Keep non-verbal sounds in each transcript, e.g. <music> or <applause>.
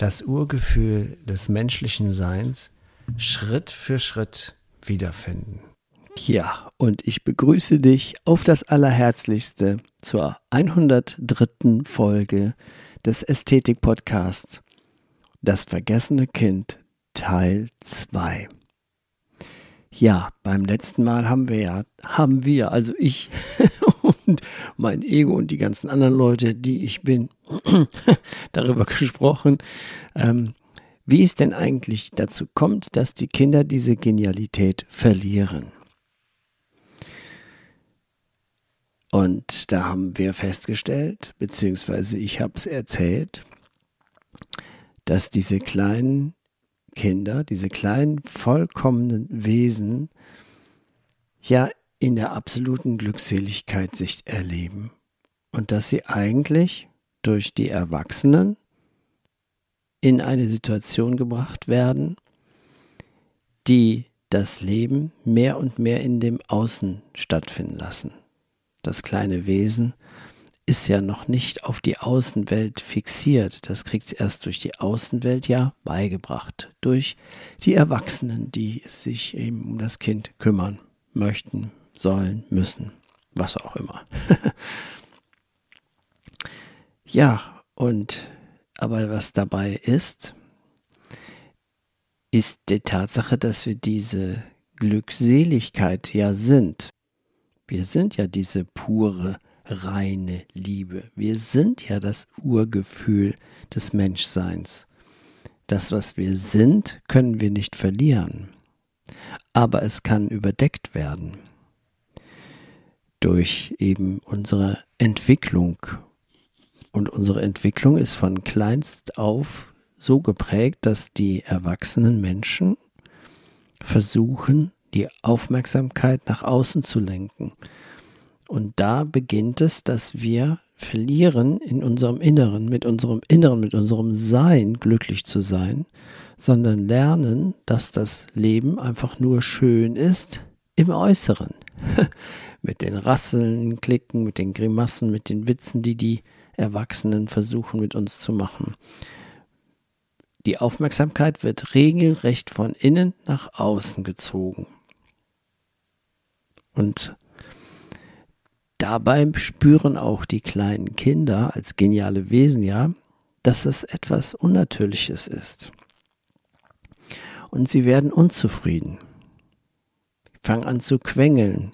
das Urgefühl des menschlichen Seins Schritt für Schritt wiederfinden. Ja, und ich begrüße dich auf das Allerherzlichste zur 103. Folge des Ästhetik-Podcasts Das vergessene Kind Teil 2. Ja, beim letzten Mal haben wir ja, haben wir, also ich <laughs> und mein Ego und die ganzen anderen Leute, die ich bin, <clears throat> darüber gesprochen, ähm, wie es denn eigentlich dazu kommt, dass die Kinder diese Genialität verlieren. Und da haben wir festgestellt, beziehungsweise ich habe es erzählt, dass diese kleinen Kinder, diese kleinen vollkommenen Wesen, ja in der absoluten Glückseligkeit sich erleben und dass sie eigentlich durch die Erwachsenen in eine Situation gebracht werden, die das Leben mehr und mehr in dem Außen stattfinden lassen. Das kleine Wesen ist ja noch nicht auf die Außenwelt fixiert. Das kriegt es erst durch die Außenwelt ja beigebracht. Durch die Erwachsenen, die sich eben um das Kind kümmern möchten, sollen, müssen, was auch immer. <laughs> ja, und aber was dabei ist, ist die Tatsache, dass wir diese Glückseligkeit ja sind. Wir sind ja diese pure, reine Liebe. Wir sind ja das Urgefühl des Menschseins. Das, was wir sind, können wir nicht verlieren. Aber es kann überdeckt werden durch eben unsere Entwicklung. Und unsere Entwicklung ist von kleinst auf so geprägt, dass die erwachsenen Menschen versuchen, die Aufmerksamkeit nach außen zu lenken. Und da beginnt es, dass wir verlieren in unserem Inneren, mit unserem Inneren, mit unserem Sein glücklich zu sein, sondern lernen, dass das Leben einfach nur schön ist im Äußeren. <laughs> mit den Rasseln, Klicken, mit den Grimassen, mit den Witzen, die die Erwachsenen versuchen mit uns zu machen. Die Aufmerksamkeit wird regelrecht von innen nach außen gezogen. Und dabei spüren auch die kleinen Kinder als geniale Wesen ja, dass es etwas Unnatürliches ist. Und sie werden unzufrieden, fangen an zu quengeln,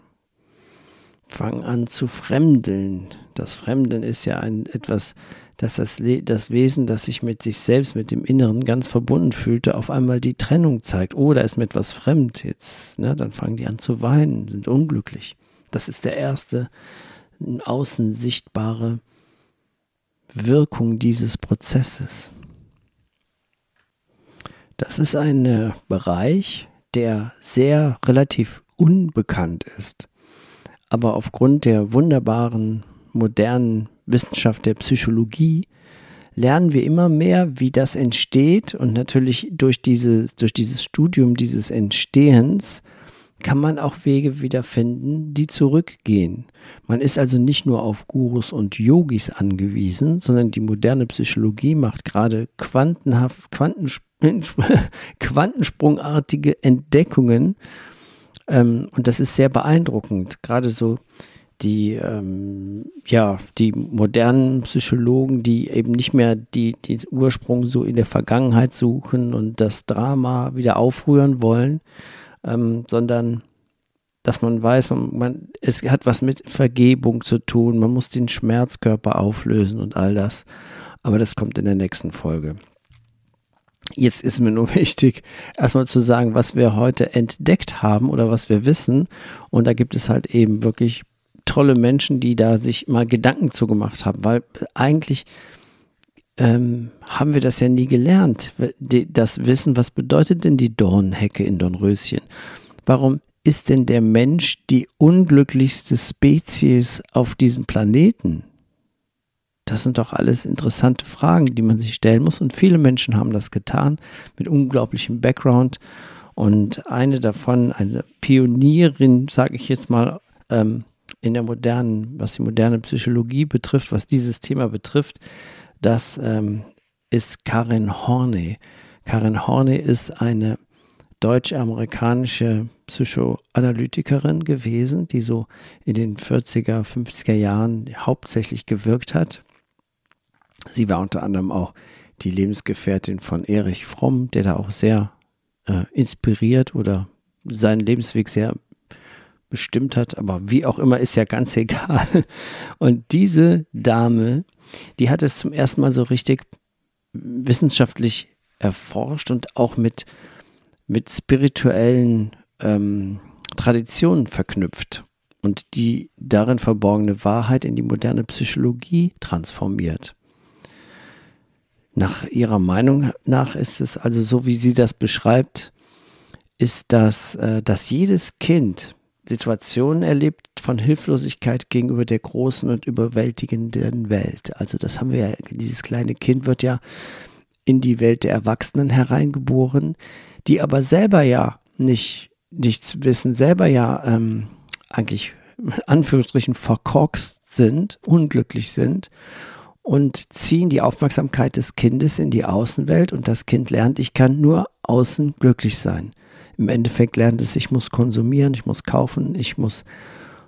fangen an zu fremdeln. Das Fremdeln ist ja ein etwas, dass das, das Wesen, das sich mit sich selbst, mit dem Inneren ganz verbunden fühlte, auf einmal die Trennung zeigt. Oh, da ist mir etwas fremd. Jetzt, ne, dann fangen die an zu weinen, sind unglücklich. Das ist der erste außen sichtbare Wirkung dieses Prozesses. Das ist ein äh, Bereich, der sehr relativ unbekannt ist aber aufgrund der wunderbaren modernen Wissenschaft der Psychologie lernen wir immer mehr, wie das entsteht und natürlich durch, diese, durch dieses Studium dieses Entstehens kann man auch Wege wiederfinden, die zurückgehen. Man ist also nicht nur auf Gurus und Yogis angewiesen, sondern die moderne Psychologie macht gerade quantenhaft, Quantensp <laughs> quantensprungartige Entdeckungen, ähm, und das ist sehr beeindruckend. Gerade so die, ähm, ja, die modernen Psychologen, die eben nicht mehr die, den Ursprung so in der Vergangenheit suchen und das Drama wieder aufrühren wollen, ähm, sondern dass man weiß, man, man, es hat was mit Vergebung zu tun, man muss den Schmerzkörper auflösen und all das. Aber das kommt in der nächsten Folge. Jetzt ist mir nur <laughs> wichtig, erstmal zu sagen, was wir heute entdeckt haben oder was wir wissen. Und da gibt es halt eben wirklich tolle Menschen, die da sich mal Gedanken zu gemacht haben, weil eigentlich ähm, haben wir das ja nie gelernt. Das Wissen, was bedeutet denn die Dornhecke in Dornröschen? Warum ist denn der Mensch die unglücklichste Spezies auf diesem Planeten? Das sind doch alles interessante Fragen, die man sich stellen muss. Und viele Menschen haben das getan mit unglaublichem Background. Und eine davon, eine Pionierin, sage ich jetzt mal, ähm, in der modernen, was die moderne Psychologie betrifft, was dieses Thema betrifft, das ähm, ist Karin Horney. Karin Horney ist eine deutsch-amerikanische Psychoanalytikerin gewesen, die so in den 40er, 50er Jahren hauptsächlich gewirkt hat. Sie war unter anderem auch die Lebensgefährtin von Erich Fromm, der da auch sehr äh, inspiriert oder seinen Lebensweg sehr bestimmt hat, aber wie auch immer, ist ja ganz <laughs> egal. Und diese Dame, die hat es zum ersten Mal so richtig wissenschaftlich erforscht und auch mit, mit spirituellen ähm, Traditionen verknüpft und die darin verborgene Wahrheit in die moderne Psychologie transformiert. Nach ihrer Meinung nach ist es also so, wie sie das beschreibt, ist das, äh, dass jedes Kind Situationen erlebt von Hilflosigkeit gegenüber der großen und überwältigenden Welt. Also das haben wir ja, dieses kleine Kind wird ja in die Welt der Erwachsenen hereingeboren, die aber selber ja nicht nichts wissen, selber ja ähm, eigentlich in Anführungsstrichen verkorkst sind, unglücklich sind und ziehen die Aufmerksamkeit des Kindes in die Außenwelt und das Kind lernt, ich kann nur außen glücklich sein. Im Endeffekt lernt es, ich muss konsumieren, ich muss kaufen, ich muss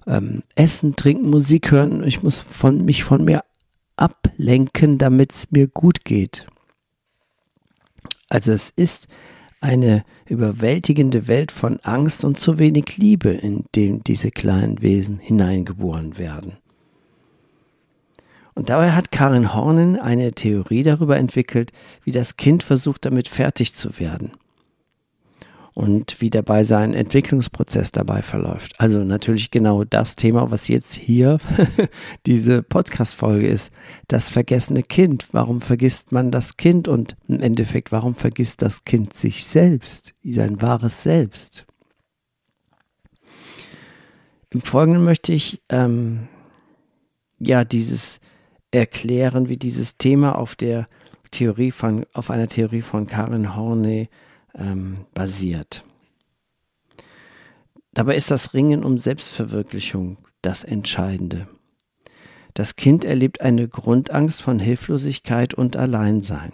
ähm, essen, trinken, Musik hören, ich muss von, mich von mir ablenken, damit es mir gut geht. Also es ist eine überwältigende Welt von Angst und zu wenig Liebe, in dem diese kleinen Wesen hineingeboren werden. Und dabei hat Karin Hornen eine Theorie darüber entwickelt, wie das Kind versucht, damit fertig zu werden und wie dabei sein Entwicklungsprozess dabei verläuft. Also natürlich genau das Thema, was jetzt hier <laughs> diese Podcast-Folge ist. Das vergessene Kind. Warum vergisst man das Kind? Und im Endeffekt, warum vergisst das Kind sich selbst, sein wahres Selbst? Im Folgenden möchte ich ähm, ja dieses erklären, wie dieses Thema auf der Theorie von, auf einer Theorie von Karin Horney ähm, basiert. Dabei ist das Ringen um Selbstverwirklichung das Entscheidende. Das Kind erlebt eine Grundangst von Hilflosigkeit und Alleinsein.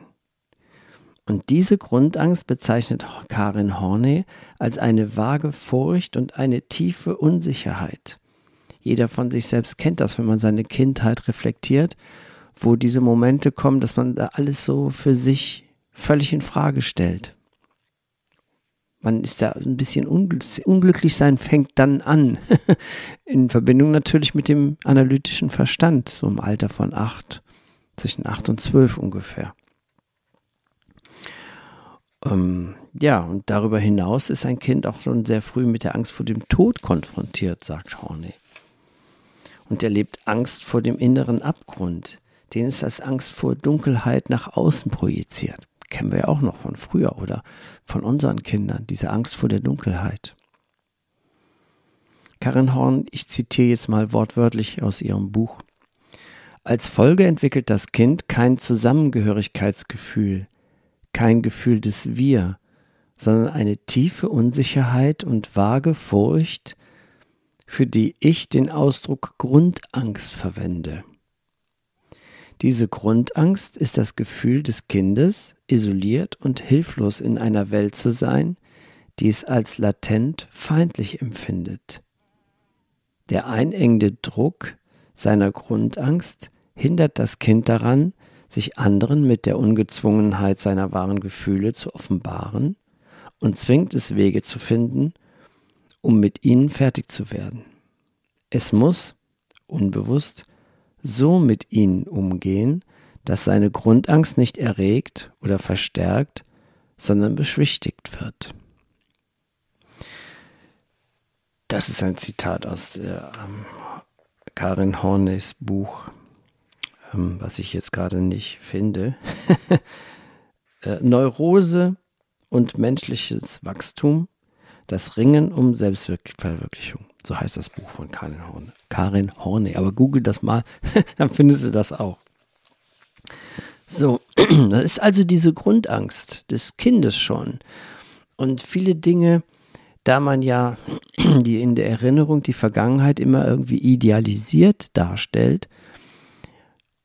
Und diese Grundangst bezeichnet Karin Horney als eine vage Furcht und eine tiefe Unsicherheit. Jeder von sich selbst kennt das, wenn man seine Kindheit reflektiert, wo diese Momente kommen, dass man da alles so für sich völlig in Frage stellt. Man ist da ein bisschen unglücklich sein, fängt dann an. <laughs> In Verbindung natürlich mit dem analytischen Verstand, so im Alter von acht, zwischen acht und zwölf ungefähr. Ähm, ja, und darüber hinaus ist ein Kind auch schon sehr früh mit der Angst vor dem Tod konfrontiert, sagt Horney. Und er lebt Angst vor dem inneren Abgrund, den es als Angst vor Dunkelheit nach außen projiziert kennen wir ja auch noch von früher oder von unseren Kindern, diese Angst vor der Dunkelheit. Karin Horn, ich zitiere jetzt mal wortwörtlich aus ihrem Buch. Als Folge entwickelt das Kind kein Zusammengehörigkeitsgefühl, kein Gefühl des Wir, sondern eine tiefe Unsicherheit und vage Furcht, für die ich den Ausdruck Grundangst verwende. Diese Grundangst ist das Gefühl des Kindes, isoliert und hilflos in einer Welt zu sein, die es als latent feindlich empfindet. Der einengende Druck seiner Grundangst hindert das Kind daran, sich anderen mit der Ungezwungenheit seiner wahren Gefühle zu offenbaren und zwingt es Wege zu finden, um mit ihnen fertig zu werden. Es muss, unbewusst, so mit ihnen umgehen, dass seine Grundangst nicht erregt oder verstärkt, sondern beschwichtigt wird. Das ist ein Zitat aus der, ähm, Karin Horneys Buch ähm, was ich jetzt gerade nicht finde. <laughs> äh, Neurose und menschliches Wachstum, das Ringen um Selbstverwirklichung. So heißt das Buch von Karin Horne. Karin Horne. Aber google das mal, <laughs> dann findest du das auch. So, <clears throat> das ist also diese Grundangst des Kindes schon. Und viele Dinge, da man ja <clears throat> die in der Erinnerung die Vergangenheit immer irgendwie idealisiert darstellt,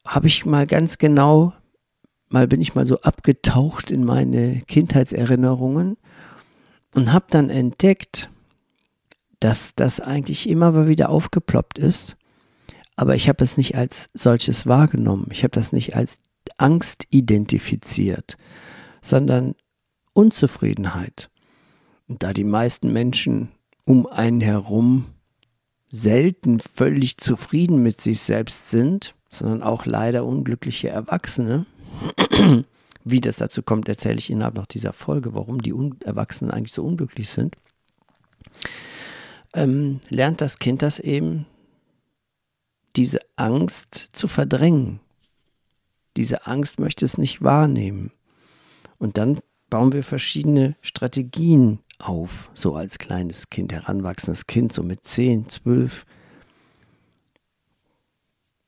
habe ich mal ganz genau, mal bin ich mal so abgetaucht in meine Kindheitserinnerungen und habe dann entdeckt, dass das eigentlich immer mal wieder aufgeploppt ist, aber ich habe es nicht als solches wahrgenommen. Ich habe das nicht als Angst identifiziert, sondern Unzufriedenheit. Und da die meisten Menschen um einen herum selten völlig zufrieden mit sich selbst sind, sondern auch leider unglückliche Erwachsene, wie das dazu kommt, erzähle ich innerhalb noch dieser Folge, warum die Erwachsenen eigentlich so unglücklich sind, ähm, lernt das Kind das eben, diese Angst zu verdrängen. Diese Angst möchte es nicht wahrnehmen. Und dann bauen wir verschiedene Strategien auf, so als kleines Kind, heranwachsendes Kind, so mit 10, 12.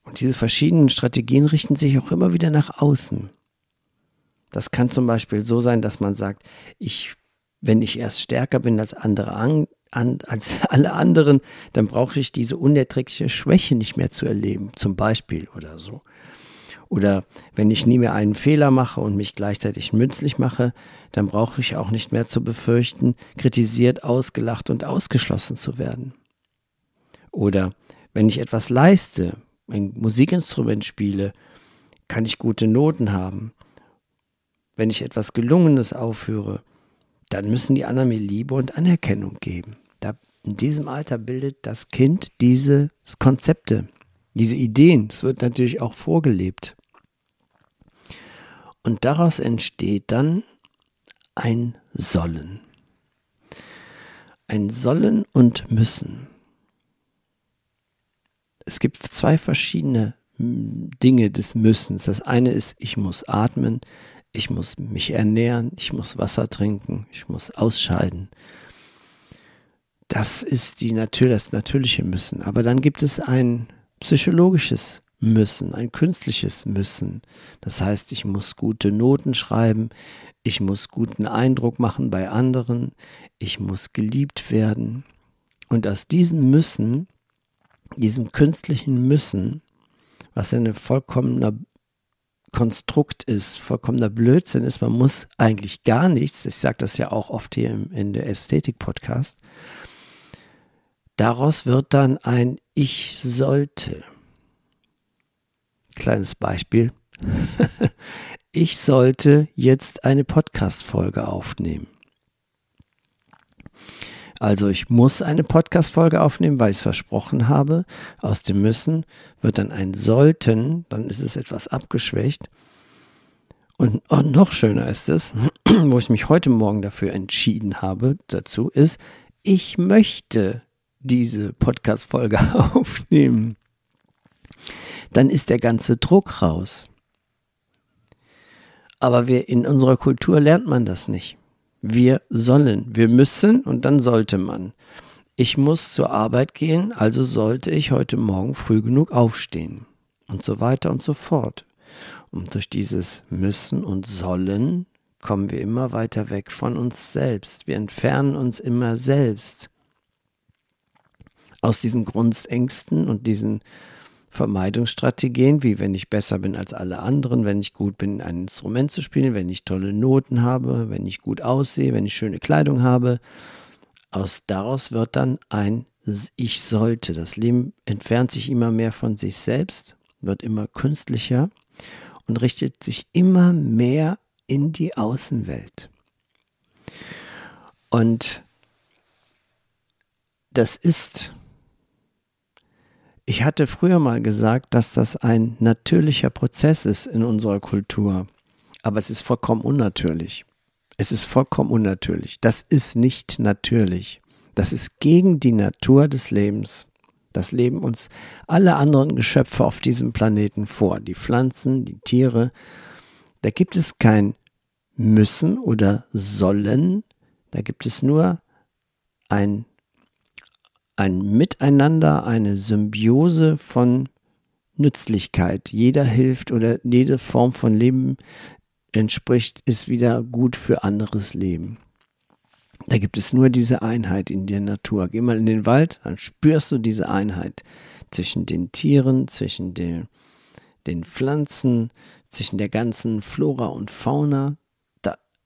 Und diese verschiedenen Strategien richten sich auch immer wieder nach außen. Das kann zum Beispiel so sein, dass man sagt, ich, wenn ich erst stärker bin als andere an, an, als <laughs> alle anderen, dann brauche ich diese unerträgliche Schwäche nicht mehr zu erleben, zum Beispiel oder so. Oder wenn ich nie mehr einen Fehler mache und mich gleichzeitig münzlich mache, dann brauche ich auch nicht mehr zu befürchten, kritisiert, ausgelacht und ausgeschlossen zu werden. Oder wenn ich etwas leiste, ein Musikinstrument spiele, kann ich gute Noten haben. Wenn ich etwas Gelungenes aufführe, dann müssen die anderen mir Liebe und Anerkennung geben. Da, in diesem Alter bildet das Kind diese Konzepte, diese Ideen. Es wird natürlich auch vorgelebt. Und daraus entsteht dann ein Sollen. Ein Sollen und Müssen. Es gibt zwei verschiedene hm, Dinge des Müssens. Das eine ist, ich muss atmen, ich muss mich ernähren, ich muss Wasser trinken, ich muss ausscheiden. Das ist die Natur, das natürliche Müssen. Aber dann gibt es ein psychologisches müssen, ein künstliches Müssen. Das heißt, ich muss gute Noten schreiben, ich muss guten Eindruck machen bei anderen, ich muss geliebt werden. Und aus diesem Müssen, diesem künstlichen Müssen, was ein vollkommener Konstrukt ist, vollkommener Blödsinn ist, man muss eigentlich gar nichts, ich sage das ja auch oft hier im, in der Ästhetik-Podcast, daraus wird dann ein Ich sollte. Kleines Beispiel. <laughs> ich sollte jetzt eine Podcast-Folge aufnehmen. Also ich muss eine Podcast-Folge aufnehmen, weil ich es versprochen habe. Aus dem müssen wird dann ein sollten, dann ist es etwas abgeschwächt. Und oh, noch schöner ist es, <clears throat> wo ich mich heute Morgen dafür entschieden habe, dazu ist, ich möchte diese Podcast-Folge <laughs> aufnehmen dann ist der ganze Druck raus. Aber wir in unserer Kultur lernt man das nicht. Wir sollen, wir müssen und dann sollte man. Ich muss zur Arbeit gehen, also sollte ich heute Morgen früh genug aufstehen. Und so weiter und so fort. Und durch dieses Müssen und Sollen kommen wir immer weiter weg von uns selbst. Wir entfernen uns immer selbst aus diesen Grundängsten und diesen Vermeidungsstrategien, wie wenn ich besser bin als alle anderen, wenn ich gut bin, ein Instrument zu spielen, wenn ich tolle Noten habe, wenn ich gut aussehe, wenn ich schöne Kleidung habe. Aus daraus wird dann ein Ich sollte. Das Leben entfernt sich immer mehr von sich selbst, wird immer künstlicher und richtet sich immer mehr in die Außenwelt. Und das ist ich hatte früher mal gesagt, dass das ein natürlicher Prozess ist in unserer Kultur, aber es ist vollkommen unnatürlich. Es ist vollkommen unnatürlich. Das ist nicht natürlich. Das ist gegen die Natur des Lebens. Das leben uns alle anderen Geschöpfe auf diesem Planeten vor. Die Pflanzen, die Tiere. Da gibt es kein müssen oder sollen. Da gibt es nur ein, ein Miteinander, eine Symbiose von Nützlichkeit. Jeder hilft oder jede Form von Leben entspricht, ist wieder gut für anderes Leben. Da gibt es nur diese Einheit in der Natur. Geh mal in den Wald, dann spürst du diese Einheit zwischen den Tieren, zwischen den, den Pflanzen, zwischen der ganzen Flora und Fauna.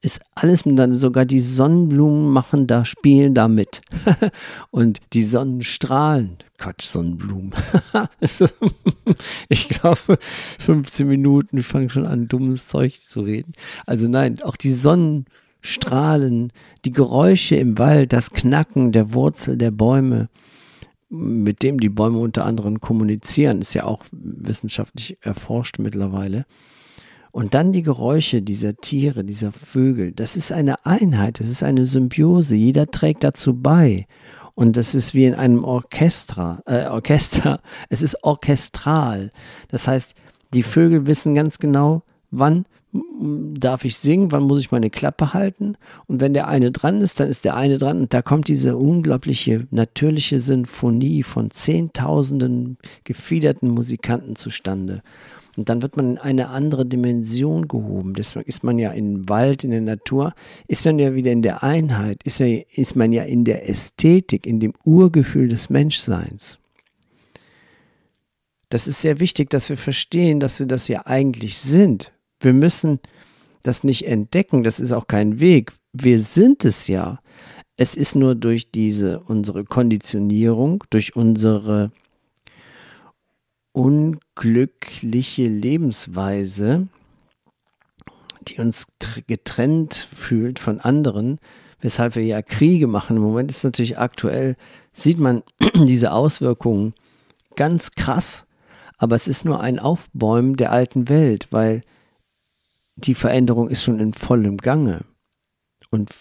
Ist alles dann sogar die Sonnenblumen machen da, spielen da mit. <laughs> und die Sonnenstrahlen, Quatsch, Sonnenblumen. <laughs> <laughs> ich glaube, 15 Minuten, ich fange schon an, dummes Zeug zu reden. Also nein, auch die Sonnenstrahlen, die Geräusche im Wald, das Knacken der Wurzel der Bäume, mit dem die Bäume unter anderem kommunizieren, ist ja auch wissenschaftlich erforscht mittlerweile. Und dann die Geräusche dieser Tiere, dieser Vögel, das ist eine Einheit, das ist eine Symbiose, jeder trägt dazu bei. Und das ist wie in einem Orchester, äh, Orchester, <laughs> es ist orchestral. Das heißt, die Vögel wissen ganz genau, wann darf ich singen, wann muss ich meine Klappe halten. Und wenn der eine dran ist, dann ist der eine dran. Und da kommt diese unglaubliche, natürliche Sinfonie von Zehntausenden gefiederten Musikanten zustande. Und dann wird man in eine andere Dimension gehoben. Deswegen ist man ja im Wald, in der Natur, ist man ja wieder in der Einheit, ist, ja, ist man ja in der Ästhetik, in dem Urgefühl des Menschseins. Das ist sehr wichtig, dass wir verstehen, dass wir das ja eigentlich sind. Wir müssen das nicht entdecken, das ist auch kein Weg. Wir sind es ja. Es ist nur durch diese unsere Konditionierung, durch unsere unglückliche Lebensweise, die uns getrennt fühlt von anderen, weshalb wir ja Kriege machen. Im Moment ist natürlich aktuell, sieht man <clears throat> diese Auswirkungen ganz krass, aber es ist nur ein Aufbäumen der alten Welt, weil die Veränderung ist schon in vollem Gange. Und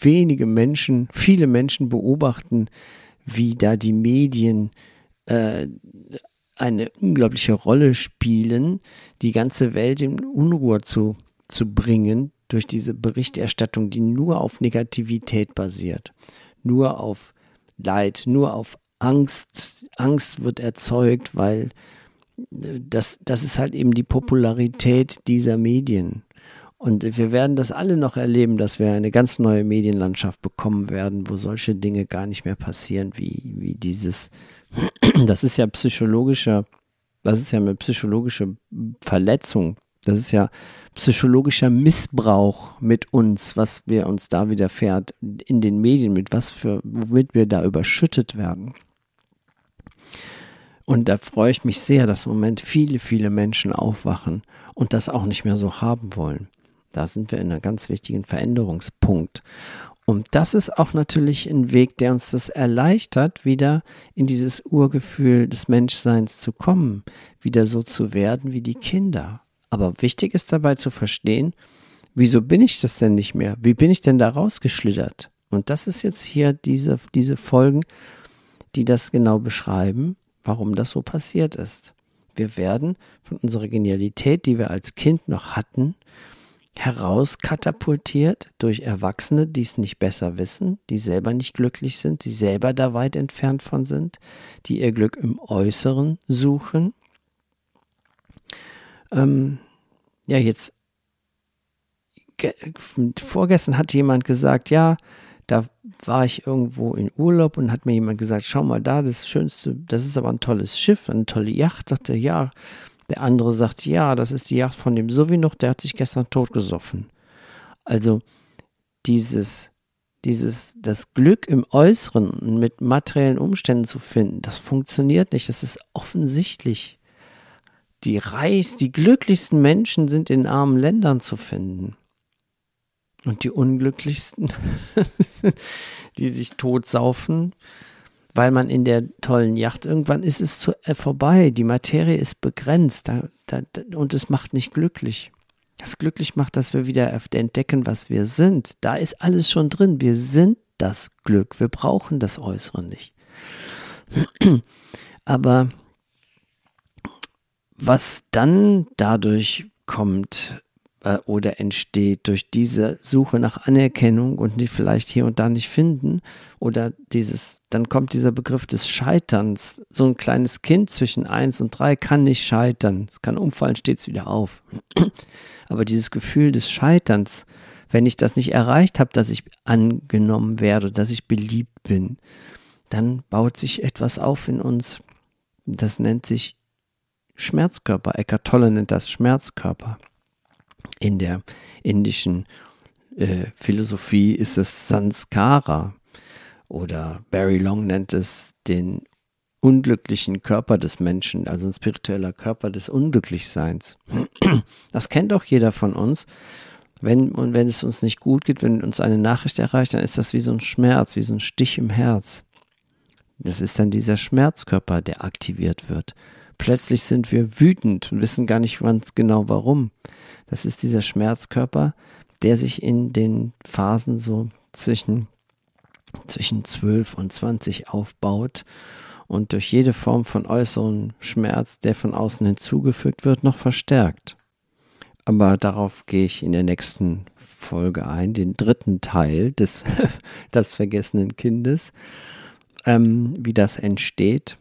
wenige Menschen, viele Menschen beobachten, wie da die Medien äh, eine unglaubliche Rolle spielen, die ganze Welt in Unruhe zu, zu bringen durch diese Berichterstattung, die nur auf Negativität basiert, nur auf Leid, nur auf Angst. Angst wird erzeugt, weil äh, das, das ist halt eben die Popularität dieser Medien. Und wir werden das alle noch erleben, dass wir eine ganz neue Medienlandschaft bekommen werden, wo solche Dinge gar nicht mehr passieren, wie, wie dieses <clears throat> das ist ja psychologischer, das ist ja eine psychologische Verletzung. Das ist ja psychologischer Missbrauch mit uns, was wir uns da widerfährt in den Medien, mit was für, womit wir da überschüttet werden. Und da freue ich mich sehr, dass im Moment viele, viele Menschen aufwachen und das auch nicht mehr so haben wollen. Da sind wir in einem ganz wichtigen Veränderungspunkt. Und das ist auch natürlich ein Weg, der uns das erleichtert, wieder in dieses Urgefühl des Menschseins zu kommen, wieder so zu werden wie die Kinder. Aber wichtig ist dabei zu verstehen, wieso bin ich das denn nicht mehr? Wie bin ich denn da rausgeschlittert? Und das ist jetzt hier diese, diese Folgen, die das genau beschreiben, warum das so passiert ist. Wir werden von unserer Genialität, die wir als Kind noch hatten, herauskatapultiert durch Erwachsene, die es nicht besser wissen, die selber nicht glücklich sind, die selber da weit entfernt von sind, die ihr Glück im Äußeren suchen. Ähm, ja, jetzt vorgestern hat jemand gesagt, ja, da war ich irgendwo in Urlaub und hat mir jemand gesagt, schau mal da, das Schönste, das ist aber ein tolles Schiff, eine tolle Yacht. Sagte, ja, der andere sagt, ja, das ist die Yacht von dem Sovinuch, der hat sich gestern totgesoffen. Also dieses, dieses, das Glück im Äußeren mit materiellen Umständen zu finden, das funktioniert nicht. Das ist offensichtlich. Die reichsten, die glücklichsten Menschen sind in armen Ländern zu finden. Und die unglücklichsten, <laughs> die sich totsaufen, weil man in der tollen Yacht, irgendwann ist es zu, äh, vorbei, die Materie ist begrenzt da, da, und es macht nicht glücklich. Was glücklich macht, dass wir wieder entdecken, was wir sind. Da ist alles schon drin. Wir sind das Glück. Wir brauchen das Äußere nicht. <clears throat> Aber was dann dadurch kommt oder entsteht durch diese Suche nach Anerkennung und die vielleicht hier und da nicht finden oder dieses, dann kommt dieser Begriff des Scheiterns. So ein kleines Kind zwischen eins und drei kann nicht scheitern. Es kann umfallen, steht es wieder auf. <clears throat> Aber dieses Gefühl des Scheiterns, wenn ich das nicht erreicht habe, dass ich angenommen werde, dass ich beliebt bin, dann baut sich etwas auf in uns. Das nennt sich Schmerzkörper. Eckart Tolle nennt das Schmerzkörper. In der indischen äh, Philosophie ist es Sanskara oder Barry Long nennt es den unglücklichen Körper des Menschen, also ein spiritueller Körper des Unglücklichseins. Das kennt auch jeder von uns. Wenn, und wenn es uns nicht gut geht, wenn uns eine Nachricht erreicht, dann ist das wie so ein Schmerz, wie so ein Stich im Herz. Das ist dann dieser Schmerzkörper, der aktiviert wird. Plötzlich sind wir wütend und wissen gar nicht ganz genau warum. Das ist dieser Schmerzkörper, der sich in den Phasen so zwischen, zwischen 12 und 20 aufbaut und durch jede Form von äußeren Schmerz, der von außen hinzugefügt wird, noch verstärkt. Aber darauf gehe ich in der nächsten Folge ein, den dritten Teil des <laughs> das vergessenen Kindes, ähm, wie das entsteht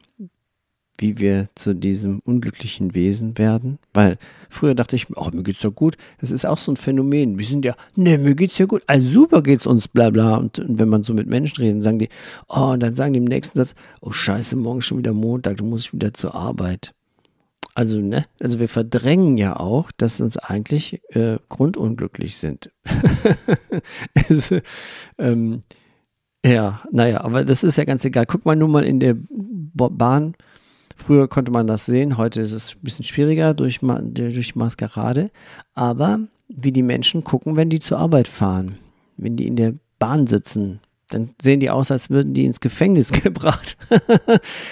wie wir zu diesem unglücklichen Wesen werden. Weil früher dachte ich, oh, mir geht's doch gut. Das ist auch so ein Phänomen. Wir sind ja, ne, mir geht's ja gut. Also super geht's uns, bla bla. Und, und wenn man so mit Menschen redet, sagen die, oh, und dann sagen die im nächsten Satz, oh scheiße, morgen schon wieder Montag, du musst wieder zur Arbeit. Also, ne, also wir verdrängen ja auch, dass uns eigentlich äh, grundunglücklich sind. <laughs> also, ähm, ja, naja, aber das ist ja ganz egal. Guck mal nur mal in der Bahn Früher konnte man das sehen, heute ist es ein bisschen schwieriger durch, durch Maskerade. Aber wie die Menschen gucken, wenn die zur Arbeit fahren, wenn die in der Bahn sitzen, dann sehen die aus, als würden die ins Gefängnis <laughs> gebracht.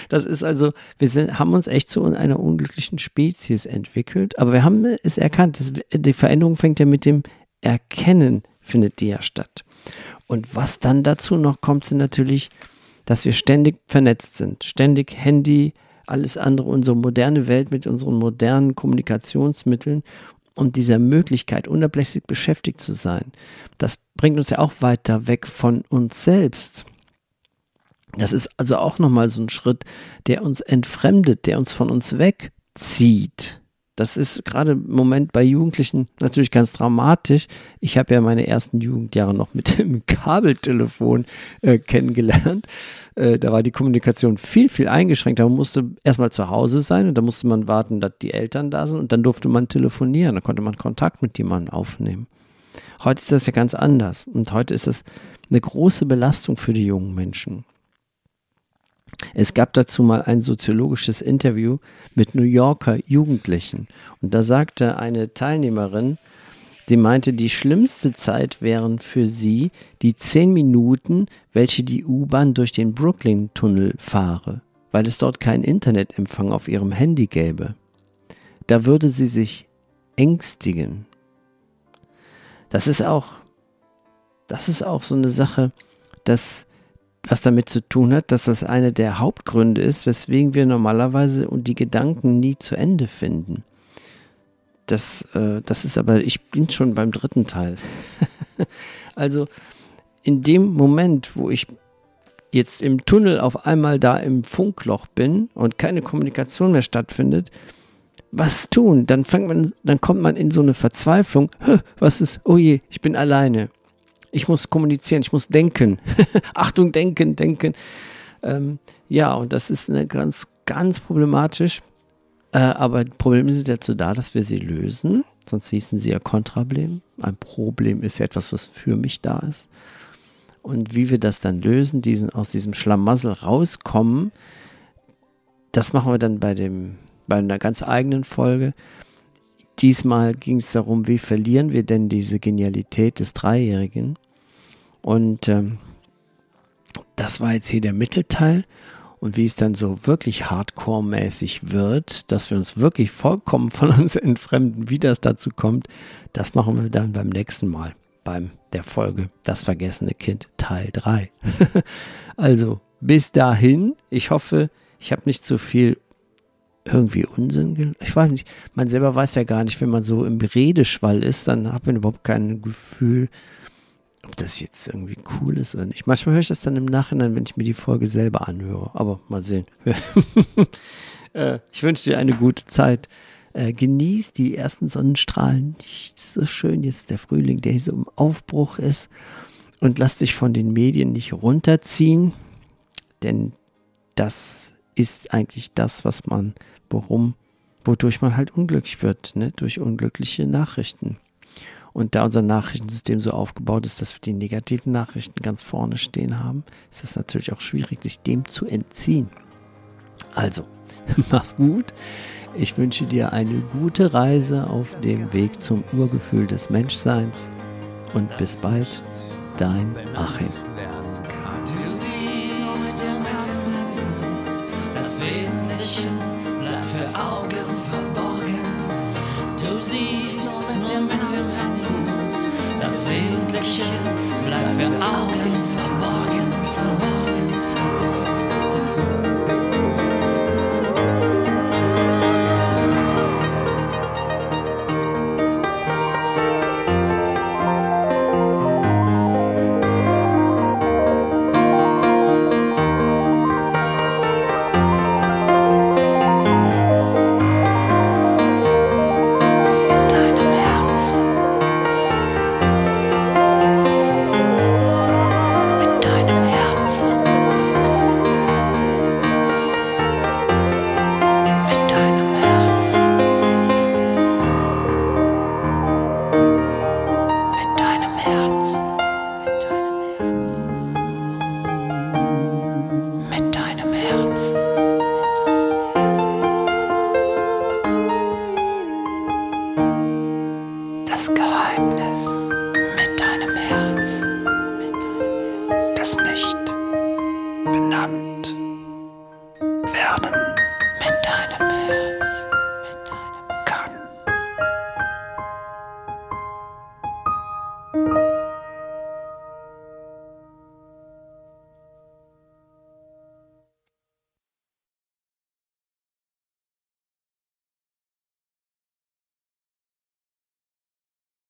das ist also, wir sind, haben uns echt zu einer unglücklichen Spezies entwickelt, aber wir haben es erkannt. Das, die Veränderung fängt ja mit dem Erkennen, findet die ja statt. Und was dann dazu noch kommt, sind natürlich, dass wir ständig vernetzt sind. Ständig Handy, alles andere, unsere moderne Welt mit unseren modernen Kommunikationsmitteln und dieser Möglichkeit, unablässig beschäftigt zu sein, das bringt uns ja auch weiter weg von uns selbst. Das ist also auch nochmal so ein Schritt, der uns entfremdet, der uns von uns wegzieht. Das ist gerade im Moment bei Jugendlichen natürlich ganz dramatisch. Ich habe ja meine ersten Jugendjahre noch mit <laughs> dem Kabeltelefon äh, kennengelernt. Äh, da war die Kommunikation viel, viel eingeschränkter. Man musste erstmal zu Hause sein und da musste man warten, dass die Eltern da sind und dann durfte man telefonieren. Da konnte man Kontakt mit jemandem aufnehmen. Heute ist das ja ganz anders und heute ist es eine große Belastung für die jungen Menschen. Es gab dazu mal ein soziologisches Interview mit New Yorker Jugendlichen. Und da sagte eine Teilnehmerin, sie meinte, die schlimmste Zeit wären für sie die zehn Minuten, welche die U-Bahn durch den Brooklyn-Tunnel fahre, weil es dort keinen Internetempfang auf ihrem Handy gäbe. Da würde sie sich ängstigen. Das ist auch, das ist auch so eine Sache, dass was damit zu tun hat, dass das eine der Hauptgründe ist, weswegen wir normalerweise die Gedanken nie zu Ende finden. Das, äh, das ist aber, ich bin schon beim dritten Teil. <laughs> also in dem Moment, wo ich jetzt im Tunnel auf einmal da im Funkloch bin und keine Kommunikation mehr stattfindet, was tun? Dann fängt man, dann kommt man in so eine Verzweiflung. Was ist? Oh je, ich bin alleine ich muss kommunizieren, ich muss denken. <laughs> Achtung, denken, denken. Ähm, ja, und das ist eine ganz, ganz problematisch. Äh, aber Probleme sind dazu da, dass wir sie lösen. Sonst hießen sie ja Kontrablem. Ein Problem ist ja etwas, was für mich da ist. Und wie wir das dann lösen, diesen, aus diesem Schlamassel rauskommen, das machen wir dann bei, dem, bei einer ganz eigenen Folge. Diesmal ging es darum, wie verlieren wir denn diese Genialität des Dreijährigen? Und ähm, das war jetzt hier der Mittelteil. Und wie es dann so wirklich hardcore-mäßig wird, dass wir uns wirklich vollkommen von <laughs> uns entfremden, wie das dazu kommt, das machen wir dann beim nächsten Mal, beim der Folge Das vergessene Kind Teil 3. <laughs> also bis dahin, ich hoffe, Ich habe nicht so viel irgendwie Unsinn. Ich weiß nicht, man selber weiß ja gar nicht, wenn man so im Redeschwall ist, dann hat man überhaupt kein Gefühl, ob das jetzt irgendwie cool ist oder nicht. Manchmal höre ich das dann im Nachhinein, wenn ich mir die Folge selber anhöre. Aber mal sehen. <laughs> Äh, ich wünsche dir eine gute Zeit. Äh, genieß die ersten Sonnenstrahlen. So schön jetzt der Frühling, der hier so im Aufbruch ist. Und lass dich von den Medien nicht runterziehen, denn das ist eigentlich das, was man, worum, wodurch man halt unglücklich wird, ne? durch unglückliche Nachrichten. Und da unser Nachrichtensystem so aufgebaut ist, dass wir die negativen Nachrichten ganz vorne stehen haben, ist es natürlich auch schwierig, sich dem zu entziehen. Also, <laughs> mach's gut. Ich wünsche dir eine gute Reise auf dem Weg zum Urgefühl des Menschseins und bis bald, dein Achim. Das Wesentliche bleibt für Augen verborgen. Wesentliche bleibt für Augen verborgen, verborgen.